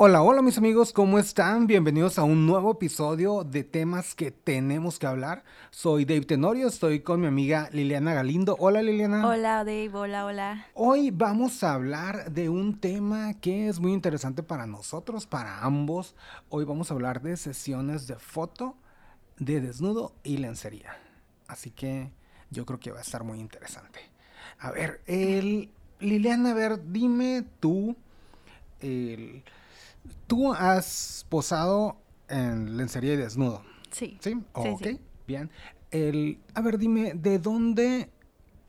Hola, hola mis amigos, ¿cómo están? Bienvenidos a un nuevo episodio de temas que tenemos que hablar. Soy Dave Tenorio, estoy con mi amiga Liliana Galindo. Hola Liliana. Hola Dave, hola, hola. Hoy vamos a hablar de un tema que es muy interesante para nosotros, para ambos. Hoy vamos a hablar de sesiones de foto, de desnudo y lencería. Así que yo creo que va a estar muy interesante. A ver, el, Liliana, a ver, dime tú, el Tú has posado en lencería y desnudo. Sí. ¿Sí? ok, sí. bien. El, a ver, dime, ¿de dónde...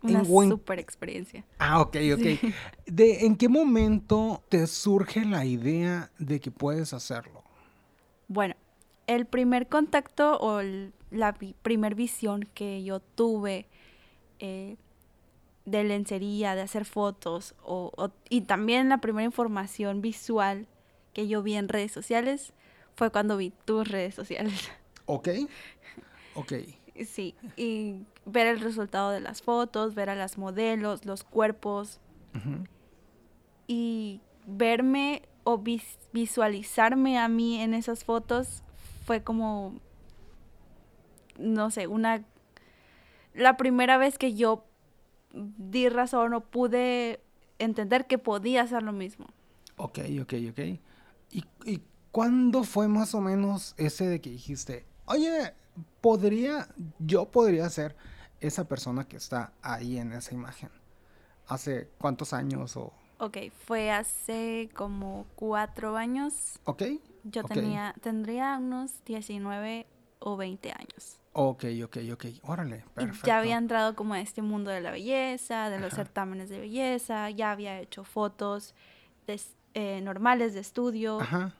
Una en super experiencia. Ah, ok, ok. ¿De, ¿En qué momento te surge la idea de que puedes hacerlo? Bueno, el primer contacto o el- la vi- primer visión que yo tuve eh, de lencería, de hacer fotos, o, o- y también la primera información visual que yo vi en redes sociales fue cuando vi tus redes sociales. ¿Ok? Ok. Sí, y ver el resultado de las fotos, ver a las modelos, los cuerpos, y verme o vis- visualizarme a mí en esas fotos fue como, no sé, una... La primera vez que yo di razón o pude entender que podía hacer lo mismo. Ok, ok, ok. ¿Y, ¿Y cuándo fue más o menos ese de que dijiste, oye, podría, yo podría ser esa persona que está ahí en esa imagen? ¿Hace cuántos años o...? Ok, fue hace como cuatro años. ¿Ok? Yo Ok. tenía, tendría unos 19 o 20 años. Ok, ok, ok. Órale, Y perfecto. ya había entrado como a este mundo de la belleza, de los Ajá. certámenes de belleza, ya había hecho fotos de s- eh, normales de estudio, Ajá.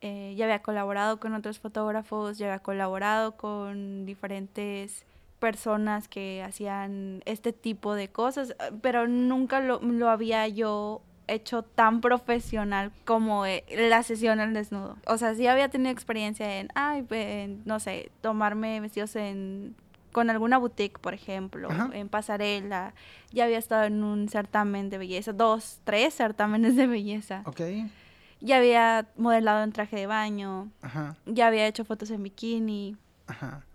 eh, ya había colaborado con otros fotógrafos, ya había colaborado con diferentes personas que hacían este tipo de cosas, eh, pero nunca lo, lo había yo hecho tan profesional como eh, la sesión al desnudo. O sea, sí había tenido experiencia en, ay, en, no sé, tomarme vestidos en con alguna boutique, por ejemplo, Ajá. en pasarela. Ya había estado en un certamen de belleza, dos, tres certámenes de belleza. Ok. Ya había modelado en traje de baño, Ajá. ya había hecho fotos en bikini, Ajá.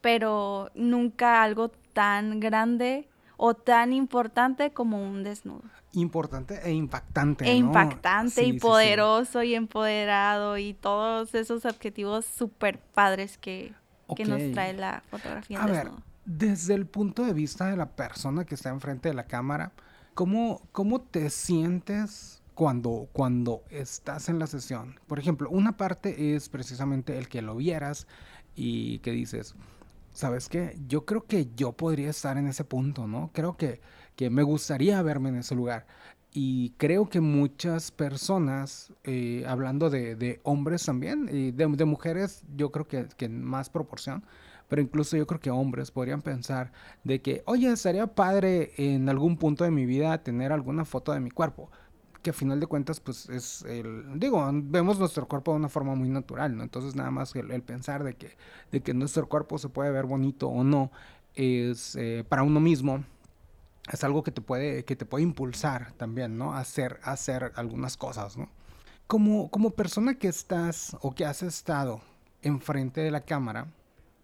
pero nunca algo tan grande o tan importante como un desnudo. Importante e impactante, E ¿no? impactante Sí, y sí, sí. poderoso y empoderado y todos esos adjetivos súper padres que, que nos trae la fotografía A ver, desde el punto de vista de la persona que está enfrente de la cámara, ¿cómo, cómo te sientes cuando, cuando estás en la sesión? Por ejemplo, una parte es precisamente el que lo vieras y que dices, ¿sabes qué? Yo creo que yo podría estar en ese punto, ¿no? Creo que, que me gustaría verme en ese lugar. Y creo que muchas personas, eh, hablando de, de hombres también, y de, de mujeres, yo creo que, que en más proporción, pero incluso yo creo que hombres podrían pensar de que, oye, estaría padre en algún punto de mi vida tener alguna foto de mi cuerpo. Que a final de cuentas, pues es el. Digo, vemos nuestro cuerpo de una forma muy natural, ¿no? Entonces, nada más el, el pensar de que, de que nuestro cuerpo se puede ver bonito o no, es eh, para uno mismo, es algo que te puede, que te puede impulsar también, ¿no? A hacer, hacer algunas cosas, ¿no? Como, como persona que estás o que has estado enfrente de la cámara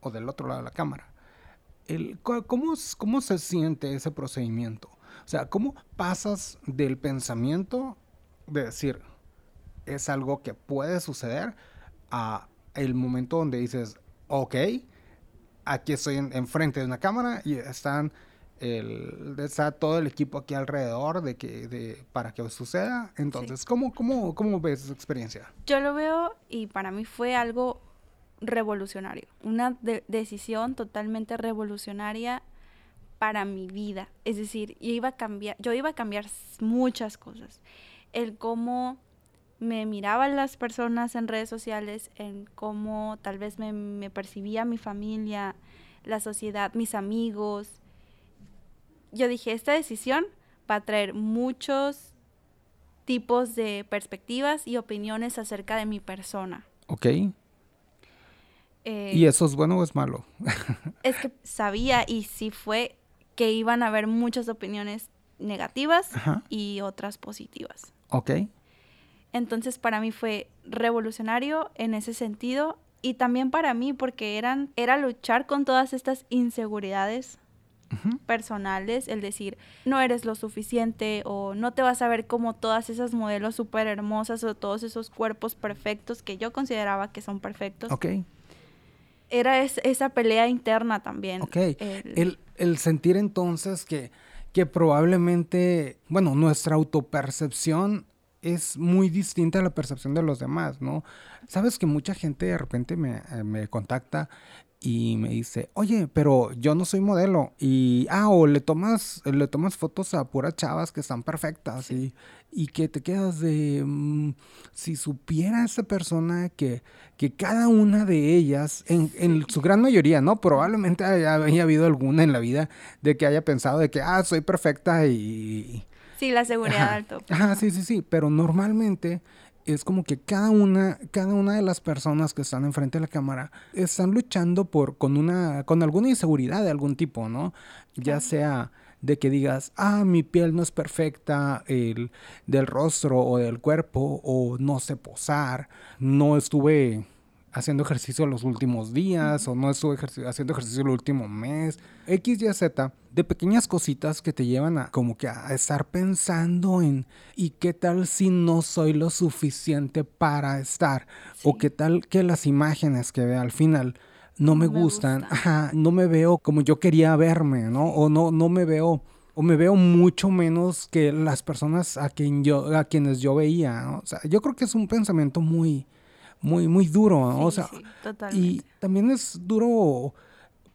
o del otro lado de la cámara, el, ¿cómo, ¿cómo se siente ese procedimiento? O sea, ¿cómo pasas del pensamiento de decir, es algo que puede suceder, a el momento donde dices, ok, aquí estoy en- enfrente de una cámara y están el, está todo el equipo aquí alrededor de que, de, para que suceda. Entonces, ¿cómo, cómo, ¿cómo ves esa experiencia? Yo lo veo y para mí fue algo revolucionario, una de- decisión totalmente revolucionaria para mi vida. Es decir, yo iba a cambiar, yo iba a cambiar muchas cosas. El cómo me miraban las personas en redes sociales, en cómo tal vez me, me percibía mi familia, la sociedad, mis amigos. Yo dije, esta decisión va a traer muchos tipos de perspectivas y opiniones acerca de mi persona. Ok. Eh, ¿Y eso es bueno o es malo? es que sabía y sí fue que iban a haber muchas opiniones negativas Ajá. y otras positivas. Ok. Entonces para mí fue revolucionario en ese sentido y también para mí porque eran era luchar con todas estas inseguridades personales, el decir, no eres lo suficiente o no te vas a ver como todas esas modelos súper hermosas o todos esos cuerpos perfectos que yo consideraba que son perfectos. Ok. Era esa pelea interna también. Ok. El, el, sentir entonces que, que probablemente, bueno, nuestra autopercepción es muy distinta a la percepción de los demás, ¿no? Sabes que mucha gente de repente me, eh, me contacta y me dice, oye, pero yo no soy modelo. Y, ah, o le tomas, le tomas fotos a puras chavas que están perfectas y, y que te quedas de, mm, si supiera esa persona que, que cada una de ellas, en, en su gran mayoría, ¿no? Probablemente haya, habido alguna en la vida de que haya pensado de que, ah, soy perfecta y... Sí, la seguridad alto. Ajá, sí, sí, sí, pero normalmente es como que cada una, cada una de las personas que están enfrente de la cámara están luchando por, con una, con alguna inseguridad de algún tipo, ¿no? Ya sea de que digas, ah, mi piel no es perfecta, el, del rostro o del cuerpo, o no sé posar, no estuve haciendo ejercicio los últimos días o no estuve haciendo ejercicio el último mes. X, Y, Z, de pequeñas cositas que te llevan a como que a estar pensando en ¿y qué tal si no soy lo suficiente para estar? O qué tal que las imágenes que veo al final no me, gustan, Ajá, no me veo como yo quería verme, ¿no? O no, no me veo o me veo mucho menos que las personas a, quien yo, a quienes yo veía. ¿no? O sea, yo creo que es un pensamiento muy, muy, muy duro. o sea, y también es duro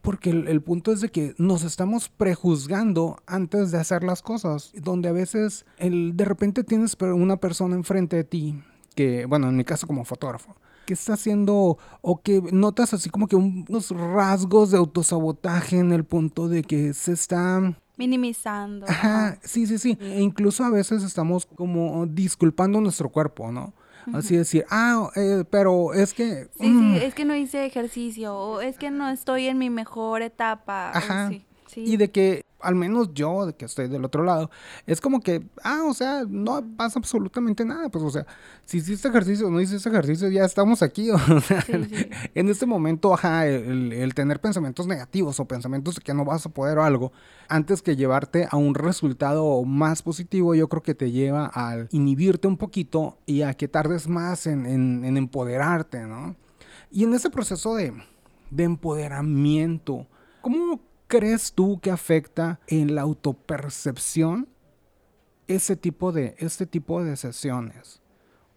porque el, punto es de que nos estamos prejuzgando antes de hacer las cosas, donde a veces el, de repente tienes una persona enfrente de ti, que, bueno, en mi caso como fotógrafo, que está haciendo o que notas así como que unos rasgos de autosabotaje en el punto de que se está minimizando. Ajá, sí, sí, sí. E incluso a veces estamos como disculpando nuestro cuerpo, ¿no? Así decir, ah, eh, pero es que... Sí, sí, mm. es que no hice ejercicio, o es que no estoy en mi mejor etapa. Ajá. Y de que, al menos yo, de que estoy del otro lado, es como que, ah, o sea, no pasa absolutamente nada. Pues, o sea, si hiciste ejercicio o no hiciste ejercicio, ya estamos aquí. O sea, en este momento, ajá, el, tener pensamientos negativos o pensamientos de que no vas a poder o algo, antes que llevarte a un resultado más positivo, yo creo que te lleva a inhibirte un poquito y a que tardes más en, en, empoderarte, ¿no? Y en ese proceso de, de empoderamiento, ¿cómo crees tú que afecta en la autopercepción ese tipo de, este tipo de sesiones?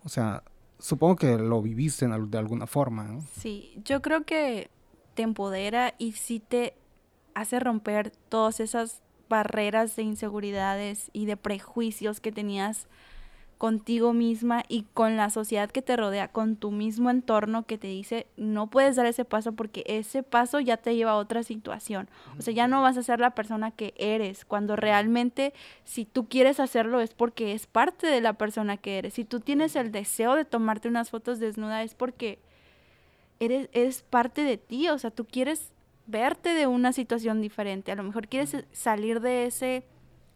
O sea, supongo que lo viviste de alguna forma. Sí, yo creo que te empodera y sí te hace romper todas esas barreras de inseguridades y de prejuicios que tenías contigo misma y con la sociedad que te rodea, con tu mismo entorno que te dice, no puedes dar ese paso porque ese paso ya te lleva a otra situación. O sea, ya no vas a ser la persona que eres, cuando realmente si tú quieres hacerlo es porque es parte de la persona que eres. Si tú tienes el deseo de tomarte unas fotos desnuda es porque eres, es parte de ti, o sea, tú quieres verte de una situación diferente, a lo mejor quieres salir de ese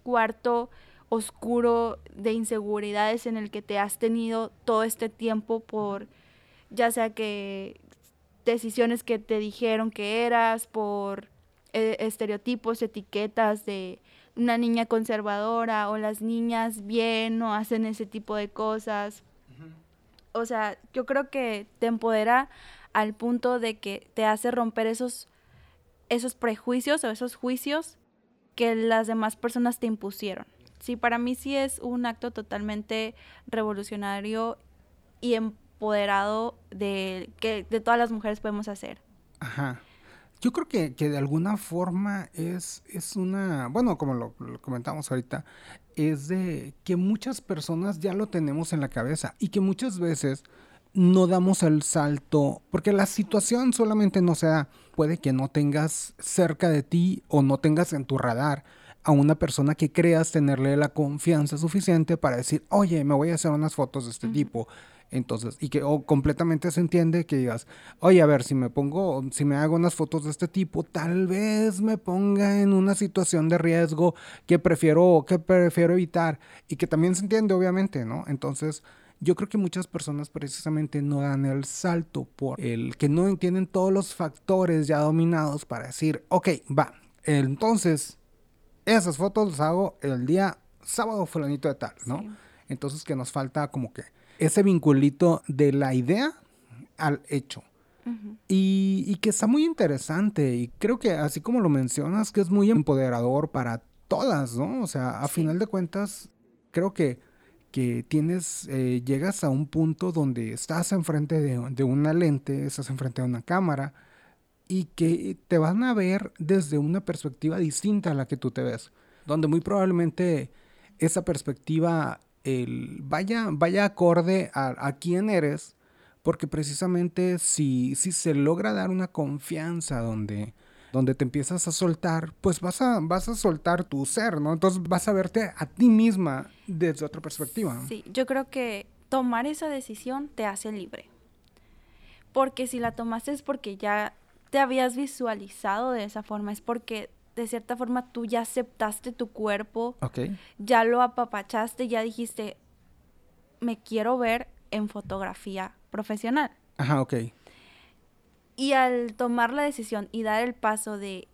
cuarto oscuro de inseguridades en el que te has tenido todo este tiempo por ya sea que decisiones que te dijeron que eras, por eh, estereotipos, etiquetas de una niña conservadora o las niñas bien no hacen ese tipo de cosas. O sea, yo creo que te empodera al punto de que te hace romper esos, esos prejuicios o esos juicios que las demás personas te impusieron sí, para mí sí es un acto totalmente revolucionario y empoderado de que de todas las mujeres podemos hacer. Ajá. Yo creo que, de alguna forma es, es una, bueno, como lo, lo, comentamos ahorita, es de que muchas personas ya lo tenemos en la cabeza y que muchas veces no damos el salto, porque la situación solamente no se da, puede que no tengas cerca de ti o no tengas en tu radar a una persona que creas tenerle la confianza suficiente para decir, oye, me voy a hacer unas fotos de este tipo. Entonces, y que o completamente se entiende que digas, oye, a ver, si me pongo, si me hago unas fotos de este tipo, tal vez me ponga en una situación de riesgo que prefiero, que prefiero evitar. Y que también se entiende, obviamente, ¿no? Entonces, yo creo que muchas personas precisamente no dan el salto por el que no entienden todos los factores ya dominados para decir, ok, va, entonces esas fotos las hago el día sábado fulanito de tal, ¿no? Entonces que nos falta como que ese vinculito de la idea al hecho. y, que está muy interesante y creo que así como lo mencionas, que es muy empoderador para todas, ¿no? O sea, a final de cuentas, creo que, que tienes, eh, llegas a un punto donde estás enfrente de, de una lente, estás enfrente de una cámara y que te van a ver desde una perspectiva distinta a la que tú te ves, donde muy probablemente esa perspectiva vaya, vaya acorde a, quién eres, porque precisamente si, si se logra dar una confianza donde, donde te empiezas a soltar, pues vas a, vas a soltar tu ser, ¿no? Entonces vas a verte a ti misma desde otra perspectiva. Sí, yo creo que tomar esa decisión te hace libre. Porque si la tomaste es porque ya te habías visualizado de esa forma, es porque de cierta forma tú ya aceptaste tu cuerpo, ya lo apapachaste, ya dijiste, me quiero ver en fotografía profesional. Ajá, ok. Y al tomar la decisión y dar el paso de,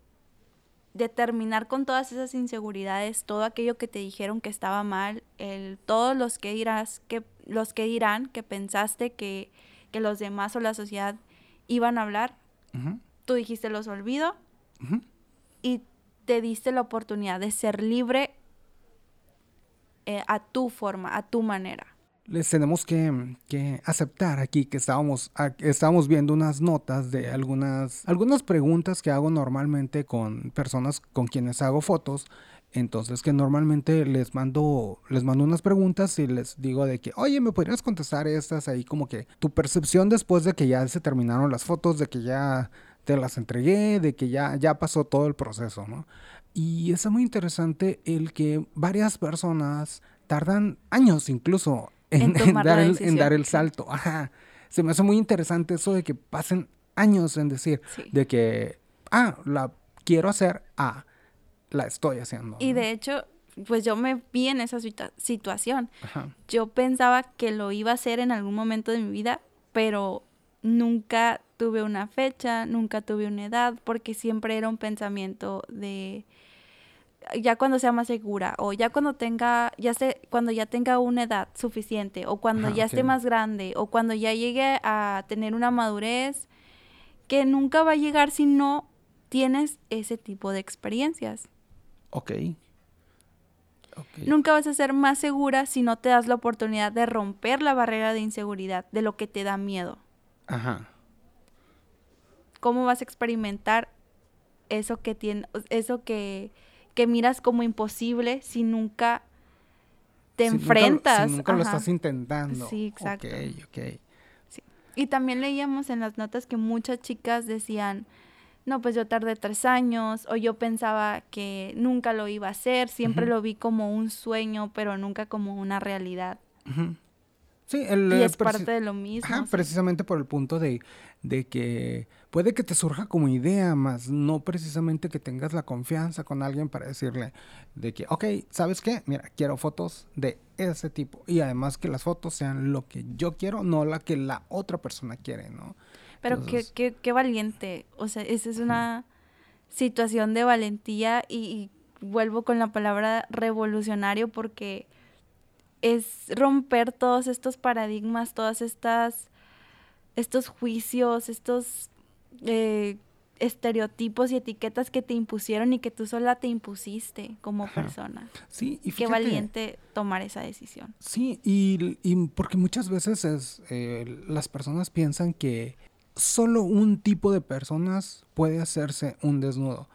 de terminar con todas esas inseguridades, todo aquello que te dijeron que estaba mal, el, todos los que dirás, que, los que dirán que pensaste que, que los demás o la sociedad iban a hablar, tú dijiste los olvido y te diste la oportunidad de ser libre eh, a tu forma, a tu manera. Les tenemos que, aceptar aquí que estábamos, estábamos viendo unas notas de algunas, algunas preguntas que hago normalmente con personas con quienes hago fotos. Entonces que normalmente les mando, les mando unas preguntas y les digo de que, oye, ¿me podrías contestar estas ahí? Como que tu percepción después de que ya se terminaron las fotos, de que ya te las entregué, de que ya, ya pasó todo el proceso, ¿no? Y es muy interesante el que varias personas tardan años incluso en, dar, el, dar, el, salto. Ajá. Se me hace muy interesante eso de que pasen años en decir de que, ah, la quiero hacer, ah, la estoy haciendo. Y de hecho, pues yo me vi en esa situación. Yo pensaba que lo iba a hacer en algún momento de mi vida, pero nunca tuve una fecha, nunca tuve una edad, porque siempre era un pensamiento de ya cuando sea más segura o ya cuando tenga ya sé cuando ya tenga una edad suficiente o cuando ya esté más grande o cuando ya llegue a tener una madurez que nunca va a llegar si no tienes ese tipo de experiencias. Ok. Nunca vas a ser más segura si no te das la oportunidad de romper la barrera de inseguridad, de lo que te da miedo. Ajá. ¿Cómo vas a experimentar eso que tiene, eso que, que miras como imposible si nunca te enfrentas? si nunca lo estás intentando. Sí, exacto. Ok, ok. Y también leíamos en las notas que muchas chicas decían, no, pues yo tardé tres años, o yo pensaba que nunca lo iba a hacer, siempre lo vi como un sueño, pero nunca como una realidad. Sí, el, y es parte de lo mismo. Precisamente por el punto de, de, que puede que te surja como idea, más no precisamente que tengas la confianza con alguien para decirle de que, ok, ¿sabes qué? Mira, quiero fotos de ese tipo. Y además que las fotos sean lo que yo quiero, no la que la otra persona quiere, ¿no? Pero qué, qué, qué, valiente. O sea, esa es una situación de valentía y, y vuelvo con la palabra revolucionario porque es romper todos estos paradigmas, todas estas, estos juicios, estos eh, estereotipos y etiquetas que te impusieron y que tú sola te impusiste como persona. Sí, y Qué valiente tomar esa decisión. Sí, y, porque muchas veces es, eh, las personas piensan que solo un tipo de personas puede hacerse un desnudo.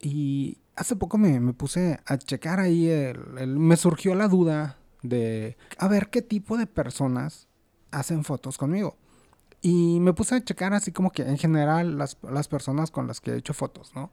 Y hace poco me, me puse a checar ahí, el, me surgió la duda de a ver qué tipo de personas hacen fotos conmigo. Y me puse a checar así como que en general las, personas con las que he hecho fotos, ¿no?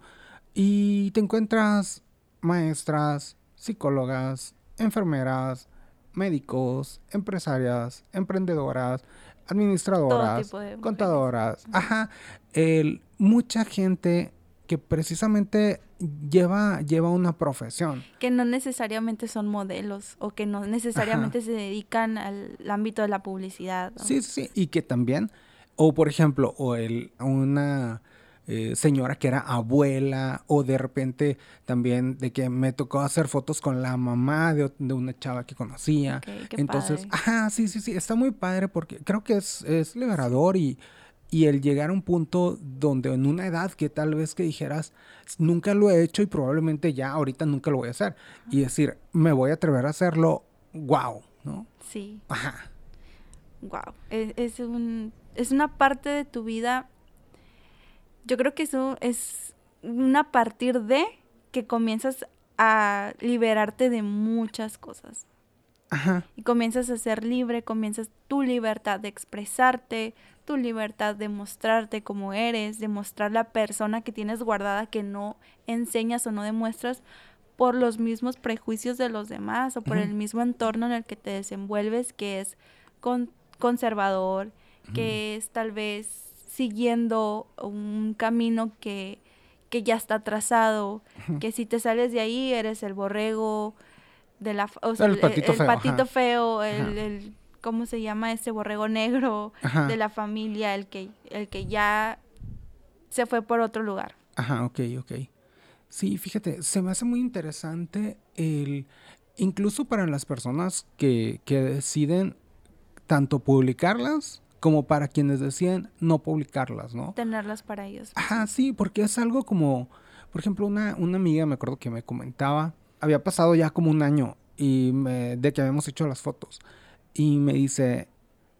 Y te encuentras maestras, psicólogas, enfermeras, médicos, empresarias, emprendedoras, administradoras, contadoras. Ajá. El, mucha gente que precisamente lleva, lleva una profesión. Que no necesariamente son modelos o que no necesariamente se dedican al ámbito de la publicidad. Sí, sí, sí, y que también, o por ejemplo, o el, una eh, señora que era abuela, o de repente también de que me tocó hacer fotos con la mamá de, una chava que conocía. Entonces, ajá, sí, sí, sí, está muy padre porque creo que es, es liberador y, y el llegar a un punto donde en una edad que tal vez que dijeras, nunca lo he hecho y probablemente ya ahorita nunca lo voy a hacer. Y decir, me voy a atrever a hacerlo, wow, ¿no? Sí. Ajá. Wow. Es, es, un, es una parte de tu vida yo creo que eso es una partir de que comienzas a liberarte de muchas cosas. Ajá. Y comienzas a ser libre, comienzas tu libertad de expresarte, tu libertad de mostrarte como eres, de mostrar la persona que tienes guardada que no enseñas o no demuestras por los mismos prejuicios de los demás o por el mismo entorno en el que te desenvuelves que es conservador, que es tal vez siguiendo un camino que, ya está trazado, que si te sales de ahí eres el borrego de la o sea, el, patito feo, el, ¿cómo se llama ese borrego negro de la familia, el que el que ya se fue por otro lugar. Ajá, ok, ok. Sí, fíjate, se me hace muy interesante el incluso para las personas que, que deciden tanto publicarlas como para quienes deciden no publicarlas, ¿no? Tenerlas para ellos. Ajá, sí, porque es algo como, por ejemplo, una, una amiga me acuerdo que me comentaba, había pasado ya como un año y de que habíamos hecho las fotos. Y me dice,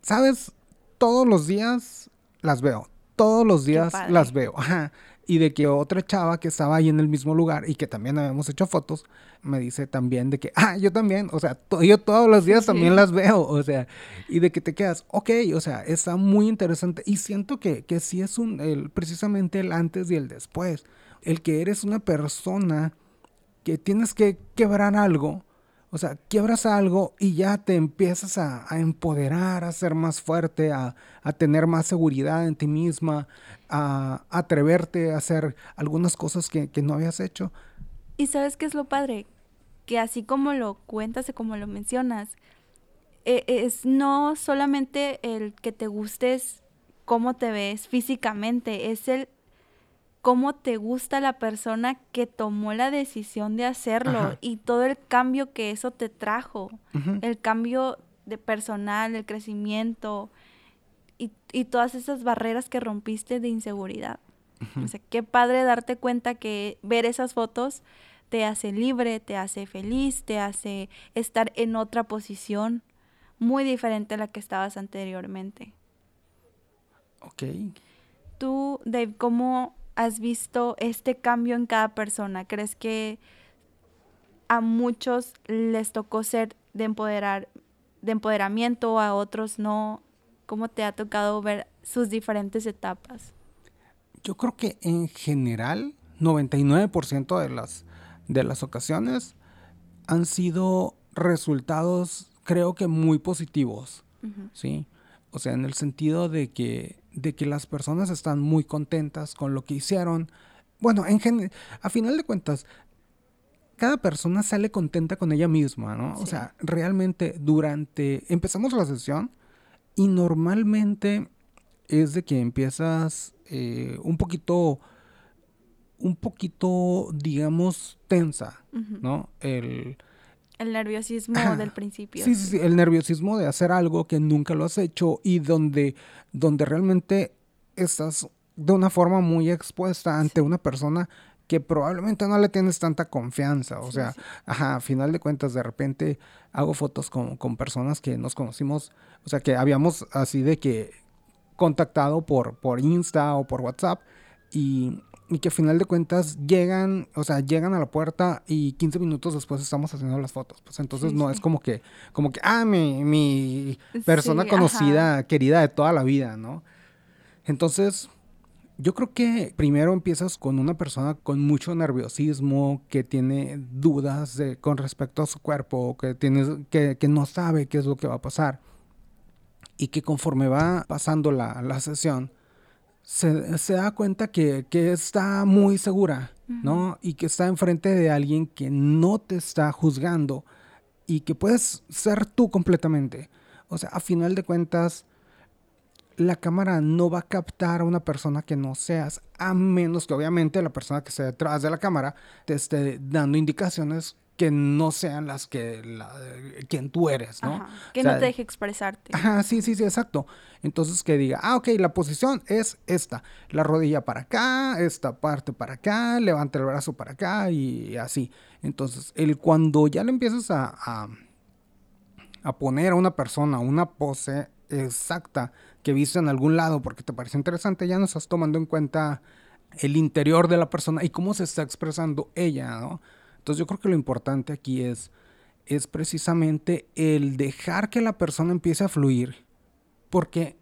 ¿sabes? Todos los días las veo, todos los días las veo, ajá. Y de que otra chava que estaba ahí en el mismo lugar y que también habíamos hecho fotos, me dice también de que, ah, yo también, o sea, yo todos los días también las veo, o sea, y de que te quedas, ok, o sea, está muy interesante. Y siento que, que sí es un, el, precisamente el antes y el después, el que eres una persona que tienes que quebrar algo o sea, quiebras algo y ya te empiezas a, empoderar, a ser más fuerte, a, tener más seguridad en ti misma, a, atreverte a hacer algunas cosas que, no habías hecho. Y sabes qué es lo padre? Que así como lo cuentas y como lo mencionas, e, es no solamente el que te gustes cómo te ves físicamente, es el cómo te gusta la persona que tomó la decisión de hacerlo y todo el cambio que eso te trajo, el cambio de personal, el crecimiento y, todas esas barreras que rompiste de inseguridad. O sea, qué padre darte cuenta que ver esas fotos te hace libre, te hace feliz, te hace estar en otra posición muy diferente a la que estabas anteriormente. Ok. Tú, Dave, ¿cómo has visto este cambio en cada persona? ¿Crees que a muchos les tocó ser de empoderar, de empoderamiento, a otros no? ¿Cómo te ha tocado ver sus diferentes etapas? Yo creo que en general, 99% de las, de las ocasiones han sido resultados, creo que muy positivos, ¿sí? O sea, en el sentido de que de que las personas están muy contentas con lo que hicieron. Bueno, en a final de cuentas, cada persona sale contenta con ella misma, ¿no? O sea, realmente durante, empezamos la sesión y normalmente es de que empiezas eh, un poquito, un poquito, digamos, tensa, ¿no? El, el nerviosismo del principio. Sí, sí, sí, el nerviosismo de hacer algo que nunca lo has hecho y donde, donde realmente estás de una forma muy expuesta ante una persona que probablemente no le tienes tanta confianza. O sea, ajá, a final de cuentas, de repente hago fotos con, con personas que nos conocimos, o sea, que habíamos así de que contactado por, por Insta o por WhatsApp y y que a final de cuentas llegan, o sea, llegan a la puerta y 15 minutos después estamos haciendo las fotos. Pues entonces no es como que, como que, ah, mi, mi persona conocida, querida de toda la vida, ¿no? Entonces, yo creo que primero empiezas con una persona con mucho nerviosismo, que tiene dudas con respecto a su cuerpo, que, tiene, que, que, no sabe qué es lo que va a pasar. Y que conforme va pasando la, la sesión, se, da cuenta que, está muy segura, ¿no? Y que está enfrente de alguien que no te está juzgando y que puedes ser tú completamente. O sea, a final de cuentas, la cámara no va a captar a una persona que no seas, a menos que obviamente la persona que esté detrás de la cámara te esté dando indicaciones que no sean las que la, quien tú eres, ¿no? que no te deje expresarte. Ajá, sí, sí, sí, exacto. Entonces que diga, ah, ok, la posición es esta, la rodilla para acá, esta parte para acá, levanta el brazo para acá y así. Entonces, el cuando ya le empiezas a, a, a poner a una persona una pose exacta que viste en algún lado porque te parece interesante, ya no estás tomando en cuenta el interior de la persona y cómo se está expresando ella, ¿no? Entonces yo creo que lo importante aquí es, es precisamente el dejar que la persona empiece a fluir, porque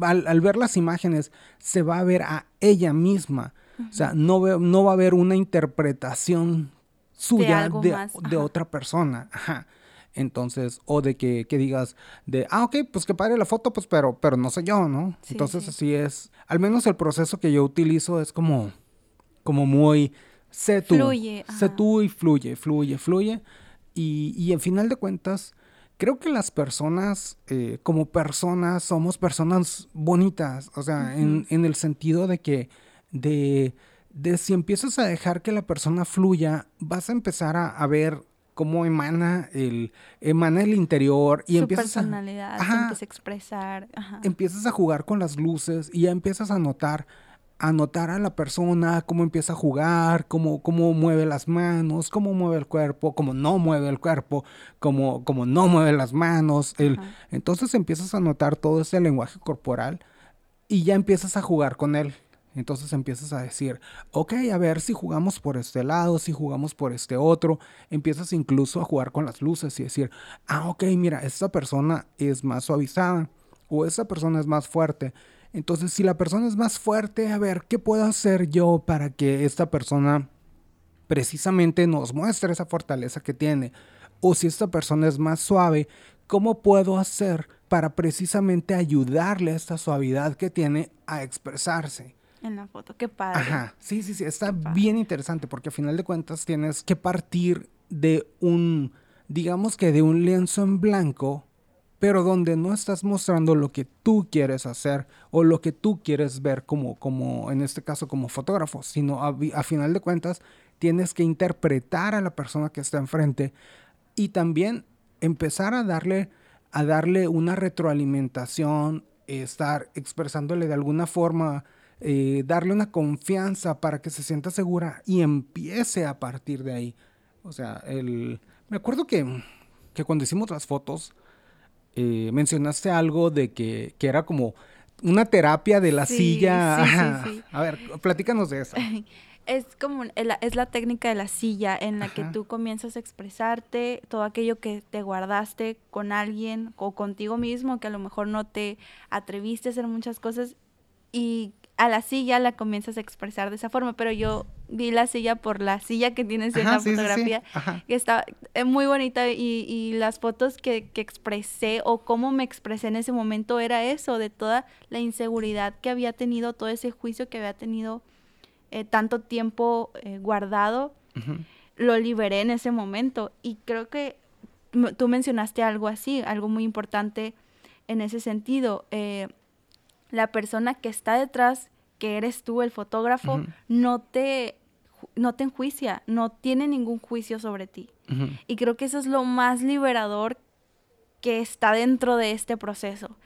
al, ver las imágenes se va a ver a ella misma, o sea, no, no va a haber una interpretación suya de, otra persona. Entonces, o de que, digas de, ah, ok, pues que padre la foto, pues, pero, pero no sé yo, ¿no? Entonces, así es. Al menos el proceso que yo utilizo es como, como muy sé tú. Fluye. Sé tú y fluye, fluye, fluye. Y, y en final de cuentas, creo que las personas, eh, como personas, somos personas bonitas. O sea, en, en, el sentido de que, de, de, si empiezas a dejar que la persona fluya, vas a empezar a, a ver cómo emana el, emana el interior y Su empiezas personalidad, a, a expresar. Empiezas a jugar con las luces y ya empiezas a notar a notar a la persona, cómo empieza a jugar, cómo, cómo mueve las manos, cómo mueve el cuerpo, cómo no mueve el cuerpo, cómo, cómo no mueve las manos. El, entonces empiezas a notar todo ese lenguaje corporal y ya empiezas a jugar con él. Entonces empiezas a decir, ok, a ver si jugamos por este lado, si jugamos por este otro. Empiezas incluso a jugar con las luces y decir, ah, ok, mira, esta persona es más suavizada o esta persona es más fuerte. Entonces, si la persona es más fuerte, a ver, ¿qué puedo hacer yo para que esta persona precisamente nos muestre esa fortaleza que tiene? O si esta persona es más suave, ¿cómo puedo hacer para precisamente ayudarle a esta suavidad que tiene a expresarse? En la foto, qué padre. Ajá, sí, sí, sí, está bien interesante porque a final de cuentas tienes que partir de un, digamos que de un lienzo en blanco pero donde no estás mostrando lo que tú quieres hacer o lo que tú quieres ver como, como en este caso como fotógrafo, sino a, final de cuentas tienes que interpretar a la persona que está enfrente y también empezar a darle, a darle una retroalimentación, estar expresándole de alguna forma, eh, darle una confianza para que se sienta segura y empiece a partir de ahí. O sea, el, me acuerdo que, que cuando hicimos las fotos, eh, mencionaste algo de que, era como una terapia de la silla. A ver, platícanos de eso. Es como, es la técnica de la silla en la que tú comienzas a expresarte todo aquello que te guardaste con alguien o contigo mismo, que a lo mejor no te atreviste a hacer muchas cosas y a la silla la comienzas a expresar de esa forma, pero yo vi la silla por la silla que tienes en la fotografía, que está eh, muy bonita y, y las fotos que, que, expresé o cómo me expresé en ese momento era eso, de toda la inseguridad que había tenido, todo ese juicio que había tenido eh, tanto tiempo eh, guardado, lo liberé en ese momento. Y creo que tú mencionaste algo así, algo muy importante en ese sentido. la persona que está detrás que eres tú el fotógrafo, no te no te enjuicia, no tiene ningún juicio sobre ti. Y creo que eso es lo más liberador que está dentro de este proceso.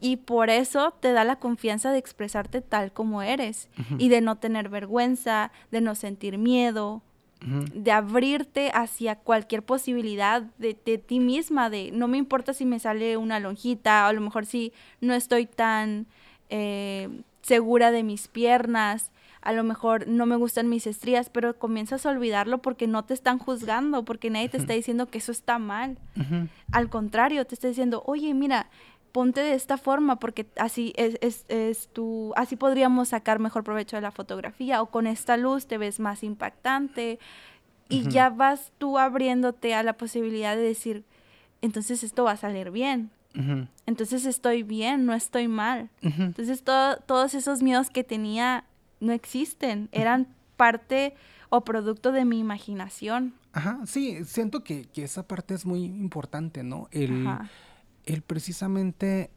Y por eso te da la confianza de expresarte tal como eres y de no tener vergüenza, de no sentir miedo, de abrirte hacia cualquier posibilidad de, ti misma, de no me importa si me sale una lonjita, o a lo mejor si no estoy tan... Eh, segura de mis piernas, a lo mejor no me gustan mis estrías, pero comienzas a olvidarlo porque no te están juzgando, porque nadie te está diciendo que eso está mal. Al contrario, te está diciendo, oye, mira, ponte de esta forma porque así es, es, es tu, así podríamos sacar mejor provecho de la fotografía o con esta luz te ves más impactante y ya vas tú abriéndote a la posibilidad de decir, entonces esto va a salir bien Entonces estoy bien, no estoy mal. Entonces todos esos miedos que tenía no existen, eran parte o producto de mi imaginación. Ajá, sí, siento que, esa parte es muy importante, ¿no? El, el precisamente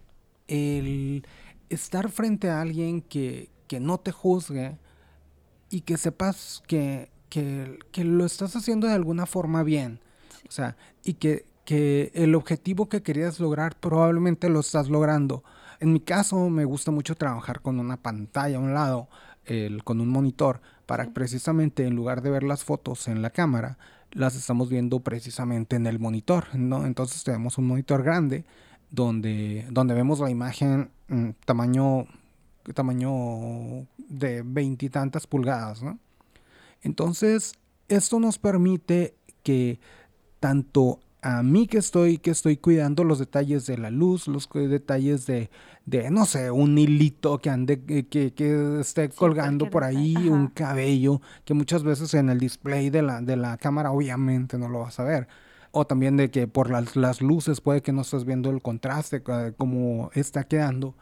el estar frente a alguien que, que no te juzgue y que sepas que, que, que, lo estás haciendo de alguna forma bien. O sea, y que, que el objetivo que querías lograr probablemente lo estás logrando. En mi caso me gusta mucho trabajar con una pantalla a un lado, el, con un monitor, para precisamente en lugar de ver las fotos en la cámara, las estamos viendo precisamente en el monitor, ¿no? Entonces tenemos un monitor grande donde, donde vemos la imagen mm, tamaño, tamaño de veintitantas pulgadas, ¿no? Entonces, esto nos permite que tanto a mí que estoy, que estoy cuidando los detalles de la luz, los detalles de, de no sé, un hilito que ande, que, que esté colgando por ahí, un cabello, que muchas veces en el display de la, de la cámara obviamente no lo vas a ver. O también de que por las, las luces puede que no estés viendo el contraste, como está quedando.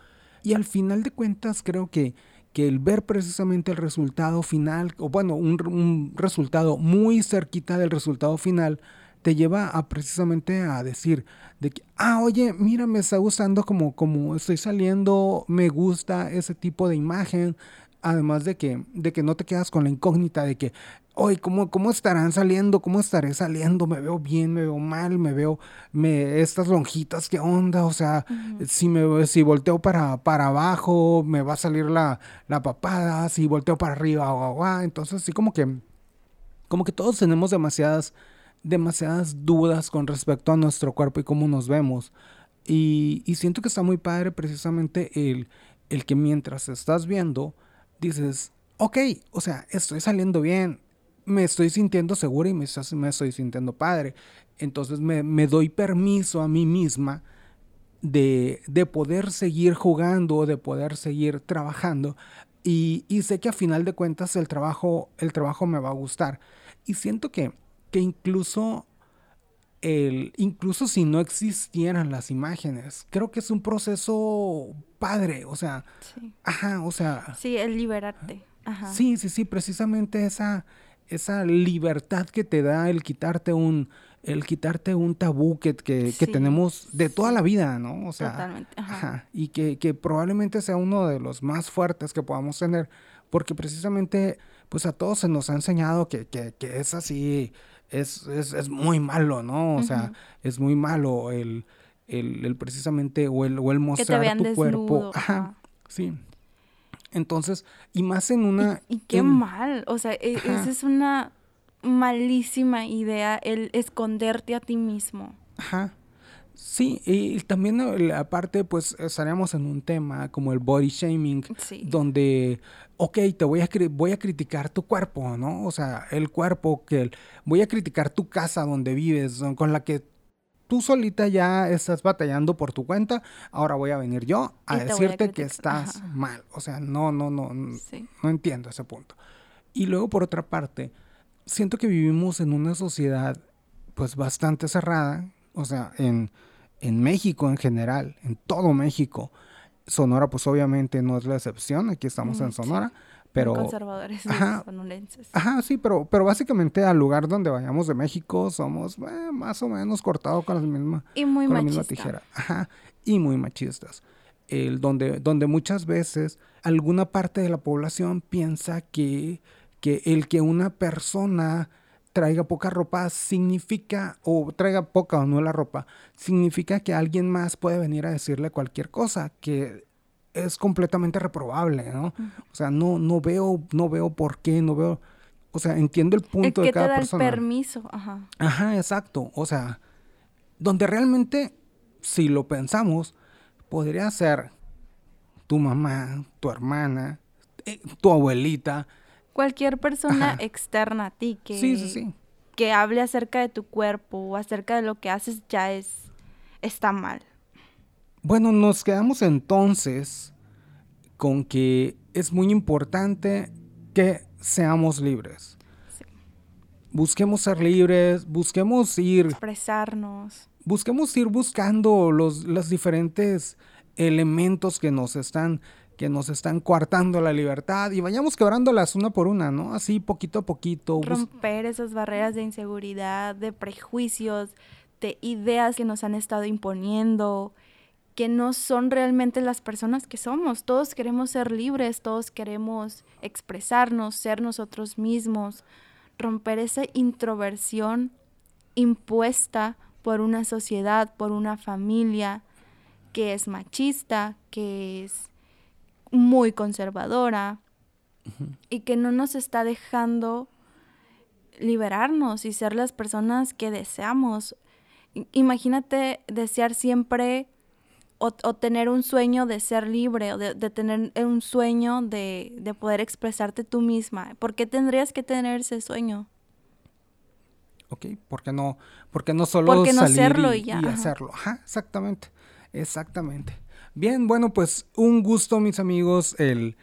Y al final de cuentas creo que, que el ver precisamente el resultado final, o bueno, un, un resultado muy cerquita del resultado final, te lleva a precisamente a decir de que, ah, oye, mira, me está gustando como, como estoy saliendo, me gusta ese tipo de imagen, además de que, de que no te quedas con la incógnita de que, oye, ¿cómo, ¿cómo estarán saliendo? ¿Cómo estaré saliendo? ¿Me veo bien? ¿Me veo mal? ¿Me veo me, estas lonjitas? ¿Qué onda? O sea, si, me, si volteo para, para abajo, me va a salir la, la papada, si volteo para arriba, entonces sí como que, como que todos tenemos demasiadas demasiadas dudas con respecto a nuestro cuerpo y cómo nos vemos. Y, siento que está muy padre precisamente el, el que mientras estás viendo, dices, ok, o sea, estoy saliendo bien, me estoy sintiendo segura y me, estoy sintiendo padre. Entonces me, me doy permiso a mí misma de, de, poder seguir jugando, de poder seguir trabajando. Y, y, sé que a final de cuentas el trabajo, el trabajo me va a gustar. Y siento que que incluso el, incluso si no existieran las imágenes, creo que es un proceso padre, o sea, sí. ajá, o sea, sí, el liberarte, ajá. Sí, sí, sí, precisamente esa esa libertad que te da el quitarte un el quitarte un tabú que, que, tenemos de toda la vida, ¿no? O sea, Totalmente. Ajá. y que, que probablemente sea uno de los más fuertes que podamos tener, porque precisamente, pues a todos se nos ha enseñado que, que, que es así, es, es, es muy malo, ¿no? O sea, es muy malo el, el, el, precisamente o el, o el mostrar tu cuerpo. Ajá, sí. Entonces, y más en una... Y, qué mal, o sea, e, esa es una malísima idea, el esconderte a ti mismo. Ajá. Sí, y también aparte, pues estaríamos en un tema como el body shaming, donde, ok, te voy a, voy a criticar tu cuerpo, ¿no? O sea, el cuerpo, que voy a criticar tu casa donde vives, con la que tú solita ya estás batallando por tu cuenta, ahora voy a venir yo a decirte que estás mal. O sea, no, no, no, no entiendo ese punto. Y luego, por otra parte, siento que vivimos en una sociedad pues bastante cerrada, o sea, en, en México en general, en todo México. Sonora, pues obviamente no es la excepción, aquí estamos en Sonora, pero... Conservadores ajá, Ajá, sí, pero, pero básicamente al lugar donde vayamos de México somos eh, más o menos cortados con, la misma, y muy con la misma tijera. Ajá, y muy machistas. El, donde, donde muchas veces alguna parte de la población piensa que, que el que una persona traiga poca ropa significa, o traiga poca o no la ropa, significa que alguien más puede venir a decirle cualquier cosa, que es completamente reprobable, ¿no? O sea, no, no veo, no veo por qué, no veo, o sea, entiendo el punto de cada te da persona. El permiso, ajá. Ajá, exacto. O sea, donde realmente, si lo pensamos, podría ser tu mamá, tu hermana, eh, tu abuelita, cualquier persona externa a ti que, que hable acerca de tu cuerpo o acerca de lo que haces ya es está mal. Bueno, nos quedamos entonces con que es muy importante que seamos libres. Busquemos ser libres, busquemos ir. Expresarnos. busquemos ir buscando los, los diferentes elementos que nos están que nos están coartando la libertad y vayamos quebrándolas una por una, ¿no? Así poquito a poquito. Romper esas barreras de inseguridad, de prejuicios, de ideas que nos han estado imponiendo, que no son realmente las personas que somos. Todos queremos ser libres, todos queremos expresarnos, ser nosotros mismos, romper esa introversión impuesta por una sociedad, por una familia que es machista, que es muy conservadora y que no nos está dejando liberarnos y ser las personas que deseamos. Imagínate desear siempre o, tener un sueño de ser libre o de, tener un sueño de, poder expresarte tú misma. ¿Por qué tendrías que tener ese sueño? Ok, porque no, porque no solo salir y, hacerlo. Ajá, exactamente, exactamente. Bien, bueno, pues un gusto, mis amigos, el,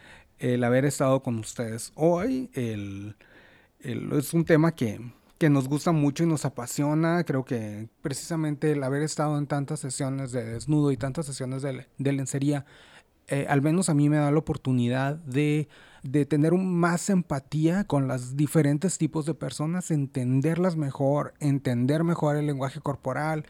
haber estado con ustedes hoy. El, es un tema que, nos gusta mucho y nos apasiona. Creo que precisamente el haber estado en tantas sesiones de desnudo y tantas sesiones de, lencería, eh, al menos a mí me da la oportunidad de, de tener más empatía con los diferentes tipos de personas, entenderlas mejor, entender mejor el lenguaje corporal,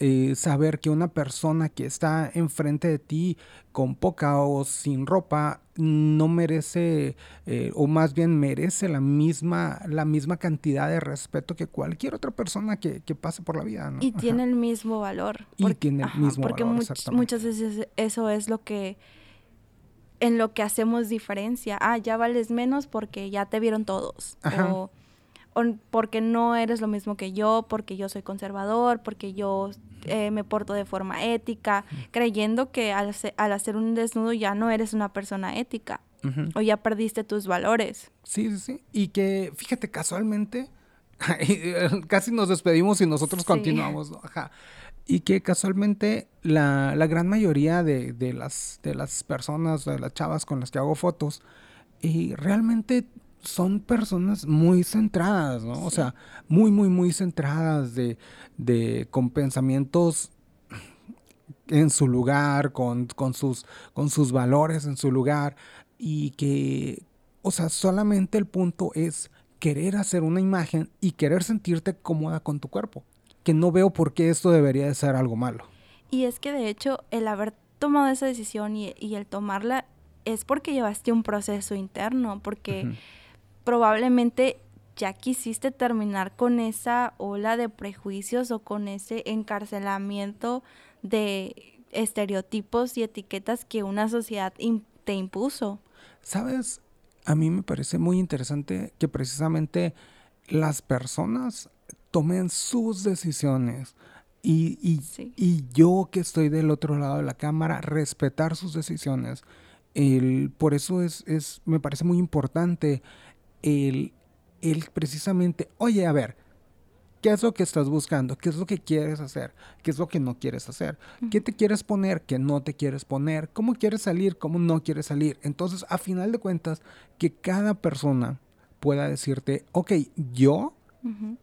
eh, saber que una persona que está enfrente de ti con poca o sin ropa no merece eh, o más bien merece la misma la misma cantidad de respeto que cualquier otra persona que, pase por la vida y tiene el mismo valor y tiene el mismo porque valor porque muchas veces eso es lo que en lo que hacemos diferencia. Ah ya vales menos porque ya te vieron todos. O porque no eres lo mismo que yo, porque yo soy conservador, porque yo eh, me porto de forma ética, creyendo que al, hacer un desnudo ya no eres una persona ética. O ya perdiste tus valores. Sí, sí, sí. Y que, fíjate, casualmente, casi nos despedimos y nosotros continuamos, Ajá. Y que casualmente la, gran mayoría de, de, las, de las personas, de las chavas con las que hago fotos, y realmente son personas muy centradas, ¿no? O sea, muy, muy, muy centradas de, de con pensamientos en su lugar, con, con, sus, con sus valores en su lugar y que, o sea, solamente el punto es querer hacer una imagen y querer sentirte cómoda con tu cuerpo, que no veo por qué esto debería de ser algo malo. Y es que de hecho el haber tomado esa decisión y, el tomarla es porque llevaste un proceso interno, porque probablemente ya quisiste terminar con esa ola de prejuicios o con ese encarcelamiento de estereotipos y etiquetas que una sociedad te impuso. Sabes, a mí me parece muy interesante que precisamente las personas tomen sus decisiones y, y, yo que estoy del otro lado de la cámara, respetar sus decisiones. El, por eso es, es, me parece muy importante el, el precisamente, oye, a ver, ¿qué es lo que estás buscando? ¿Qué es lo que quieres hacer? ¿Qué es lo que no quieres hacer? ¿Qué te quieres poner? ¿Qué no te quieres poner? ¿Cómo quieres salir? ¿Cómo no quieres salir? Entonces, a final de cuentas, que cada persona pueda decirte, ok, yo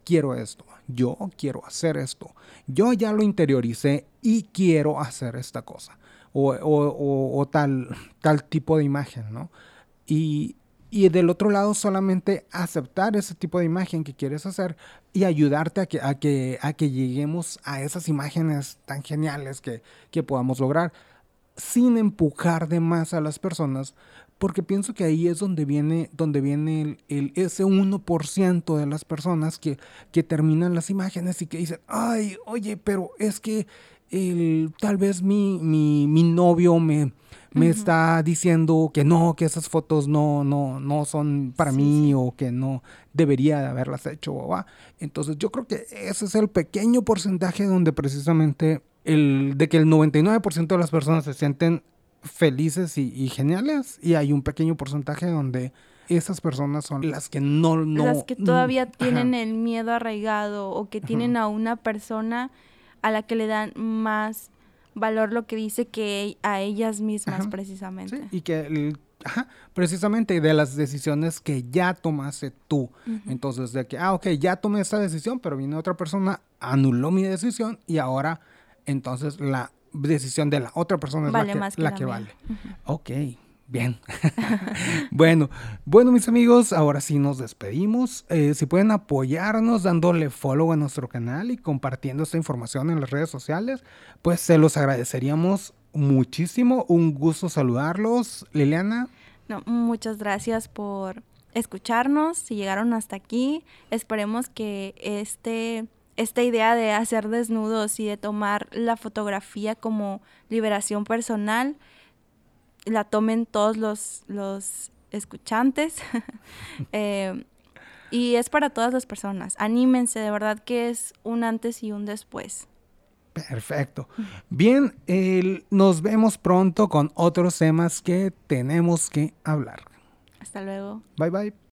quiero esto, yo quiero hacer esto, yo ya lo interioricé y quiero hacer esta cosa. O, o, o tal, tal tipo de imagen, ¿no? Y, y del otro lado solamente aceptar ese tipo de imagen que quieres hacer y ayudarte a que, a que, a que lleguemos a esas imágenes tan geniales que, que podamos lograr sin empujar de más a las personas porque pienso que ahí es donde viene, donde viene el, ese 1% de las personas que, que terminan las imágenes y que dicen, ay, oye, pero es que el, tal vez mi, mi, mi novio me, me está diciendo que no, que esas fotos no, no, no son para mí o que no debería de haberlas hecho. Entonces yo creo que ese es el pequeño porcentaje donde precisamente el, de que el 99% de las personas se sienten felices y, geniales y hay un pequeño porcentaje donde esas personas son las que no... no las que todavía tienen el miedo arraigado o que tienen a una persona a la que le dan más valor lo que dice que a ellas mismas precisamente. y que Ajá, precisamente de las decisiones que ya tomaste tú. Entonces, de que, ah, ok, ya tomé esta decisión, pero vino otra persona, anuló mi decisión y ahora, entonces, la decisión de la otra persona es la que, la que vale. Ok, bien. bueno, bueno, mis amigos, ahora sí nos despedimos. Eh, si pueden apoyarnos dándole follow a nuestro canal y compartiendo esta información en las redes sociales, pues se los agradeceríamos muchísimo. Un gusto saludarlos. Liliana. No, muchas gracias por escucharnos. Si llegaron hasta aquí, esperemos que este, esta idea de hacer desnudos y de tomar la fotografía como liberación personal la tomen todos los, los escuchantes. Eh, y es para todas las personas. Anímense, de verdad que es un antes y un después. Perfecto. Bien, nos vemos pronto con otros temas que tenemos que hablar. Hasta luego. Bye bye.